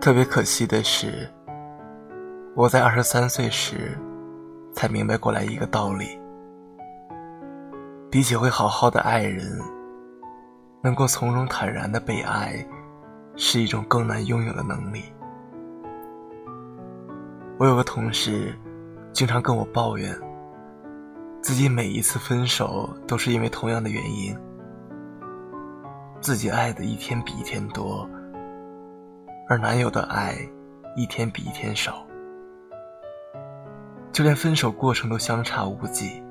特别可惜的是，我在二十三岁时才明白过来一个道理：比起会好好的爱人，能够从容坦然的被爱，是一种更难拥有的能力。我有个同事，经常跟我抱怨，自己每一次分手都是因为同样的原因，自己爱的一天比一天多。而男友的爱，一天比一天少，就连分手过程都相差无几。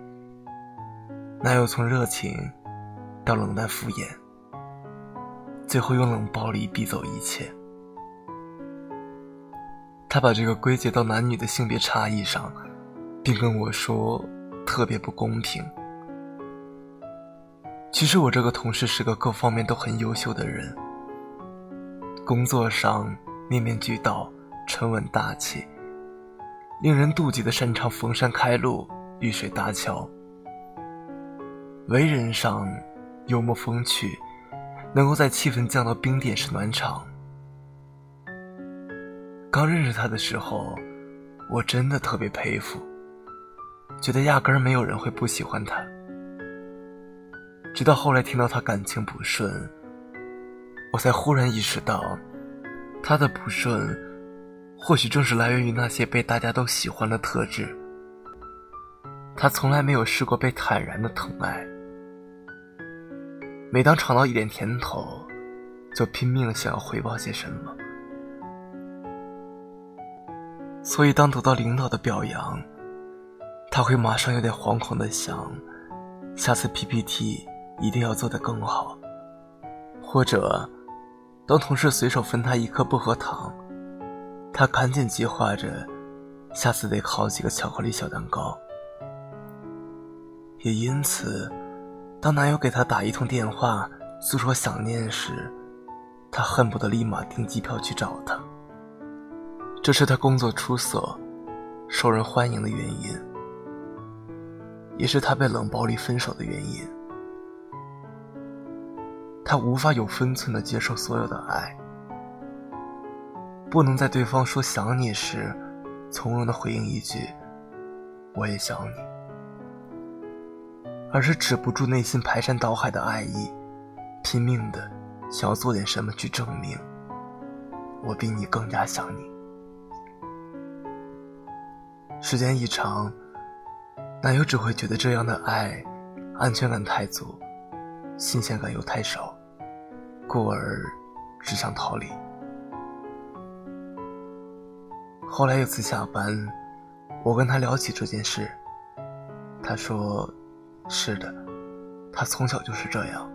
男友从热情到冷淡敷衍，最后用冷暴力逼走一切。他把这个归结到男女的性别差异上，并跟我说特别不公平。其实我这个同事是个各方面都很优秀的人。工作上面面俱到，沉稳大气，令人妒忌的擅长逢山开路、遇水搭桥。为人上幽默风趣，能够在气氛降到冰点时暖场。刚认识他的时候，我真的特别佩服，觉得压根儿没有人会不喜欢他。直到后来听到他感情不顺。我才忽然意识到，他的不顺，或许正是来源于那些被大家都喜欢的特质。他从来没有试过被坦然的疼爱，每当尝到一点甜头，就拼命的想要回报些什么。所以，当得到领导的表扬，他会马上有点惶恐的想，下次 PPT 一定要做得更好，或者。当同事随手分他一颗薄荷糖，他赶紧计划着，下次得烤几个巧克力小蛋糕。也因此，当男友给他打一通电话诉说想念时，他恨不得立马订机票去找他。这是他工作出色、受人欢迎的原因，也是他被冷暴力分手的原因。他无法有分寸的接受所有的爱，不能在对方说想你时，从容的回应一句“我也想你”，而是止不住内心排山倒海的爱意，拼命的想要做点什么去证明我比你更加想你。时间一长，男友只会觉得这样的爱安全感太足，新鲜感又太少。故而只想逃离。后来有次下班，我跟他聊起这件事，他说：“是的，他从小就是这样。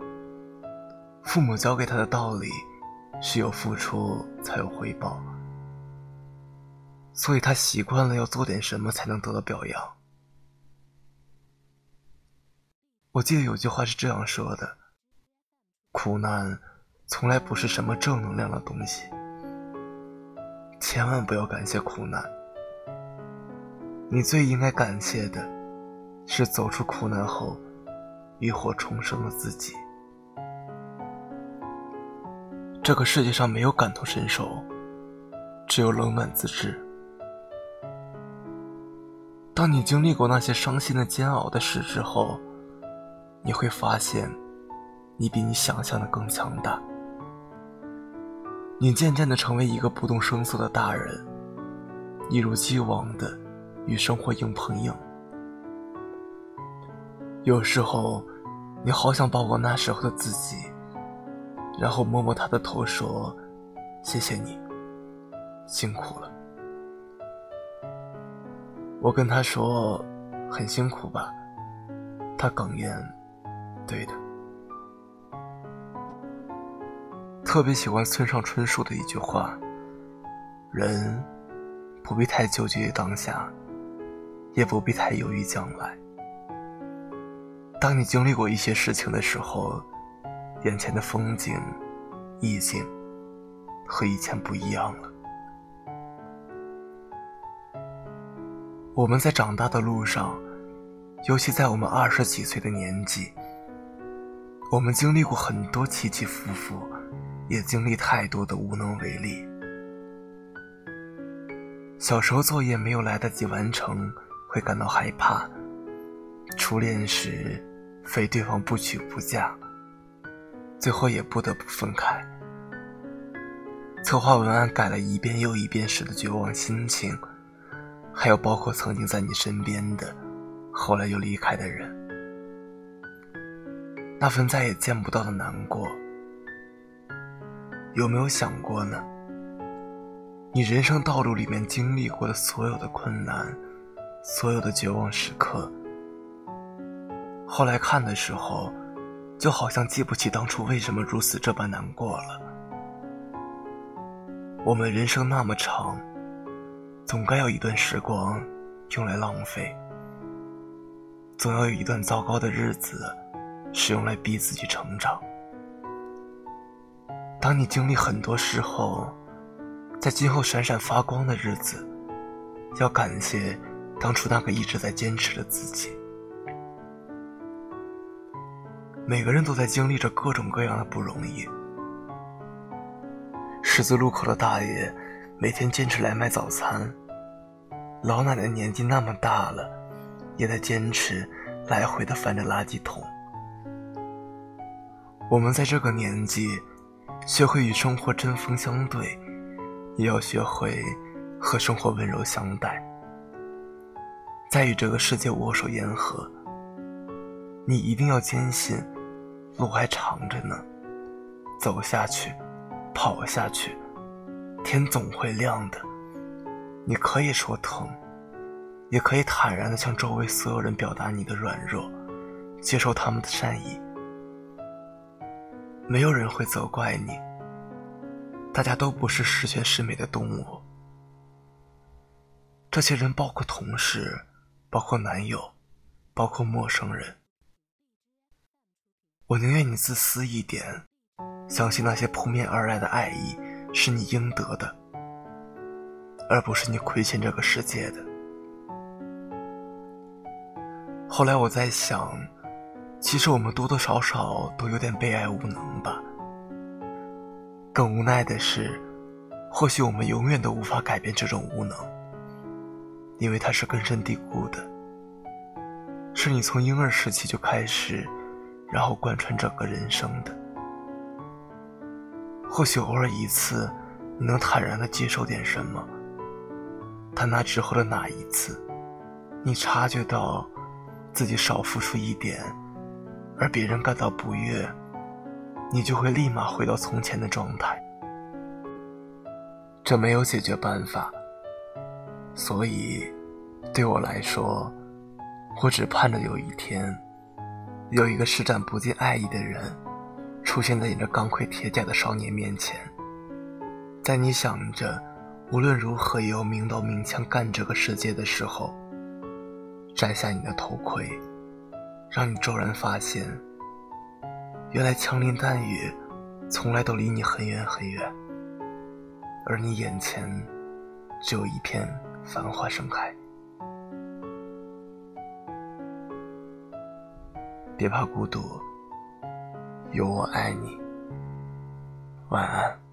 父母教给他的道理是有付出才有回报，所以他习惯了要做点什么才能得到表扬。”我记得有句话是这样说的：“苦难。”从来不是什么正能量的东西，千万不要感谢苦难。你最应该感谢的，是走出苦难后，浴火重生的自己。这个世界上没有感同身受，只有冷暖自知。当你经历过那些伤心的煎熬的事之后，你会发现，你比你想象的更强大。你渐渐的成为一个不动声色的大人，一如既往的与生活硬碰硬。有时候，你好想抱抱那时候的自己，然后摸摸他的头，说：“谢谢你，辛苦了。”我跟他说：“很辛苦吧？”他哽咽：“对的。”特别喜欢村上春树的一句话：“人不必太纠结于当下，也不必太犹豫将来。当你经历过一些事情的时候，眼前的风景、意境和以前不一样了。我们在长大的路上，尤其在我们二十几岁的年纪，我们经历过很多起起伏伏。”也经历太多的无能为力。小时候作业没有来得及完成，会感到害怕；初恋时，非对方不娶不嫁，最后也不得不分开。策划文案改了一遍又一遍时的绝望心情，还有包括曾经在你身边的，后来又离开的人，那份再也见不到的难过。有没有想过呢？你人生道路里面经历过的所有的困难，所有的绝望时刻，后来看的时候，就好像记不起当初为什么如此这般难过了。我们人生那么长，总该有一段时光用来浪费，总要有一段糟糕的日子是用来逼自己成长。当你经历很多事后，在今后闪闪发光的日子，要感谢当初那个一直在坚持的自己。每个人都在经历着各种各样的不容易。十字路口的大爷每天坚持来卖早餐，老奶奶年纪那么大了，也在坚持来回的翻着垃圾桶。我们在这个年纪。学会与生活针锋相对，也要学会和生活温柔相待。在与这个世界握手言和，你一定要坚信，路还长着呢。走下去，跑下去，天总会亮的。你可以说疼，也可以坦然的向周围所有人表达你的软弱，接受他们的善意。没有人会责怪你。大家都不是十全十美的动物。这些人包括同事，包括男友，包括陌生人。我宁愿你自私一点，相信那些扑面而来的爱意是你应得的，而不是你亏欠这个世界的。后来我在想。其实我们多多少少都有点被爱无能吧。更无奈的是，或许我们永远都无法改变这种无能，因为它是根深蒂固的，是你从婴儿时期就开始，然后贯穿整个人生的。或许偶尔一次，你能坦然的接受点什么，但那之后的哪一次，你察觉到自己少付出一点。而别人感到不悦，你就会立马回到从前的状态。这没有解决办法，所以对我来说，我只盼着有一天，有一个施展不尽爱意的人，出现在你这钢盔铁甲的少年面前，在你想着无论如何也要明刀明枪干这个世界的时候，摘下你的头盔。让你骤然发现，原来枪林弹雨从来都离你很远很远，而你眼前只有一片繁花盛开。别怕孤独，有我爱你。晚安。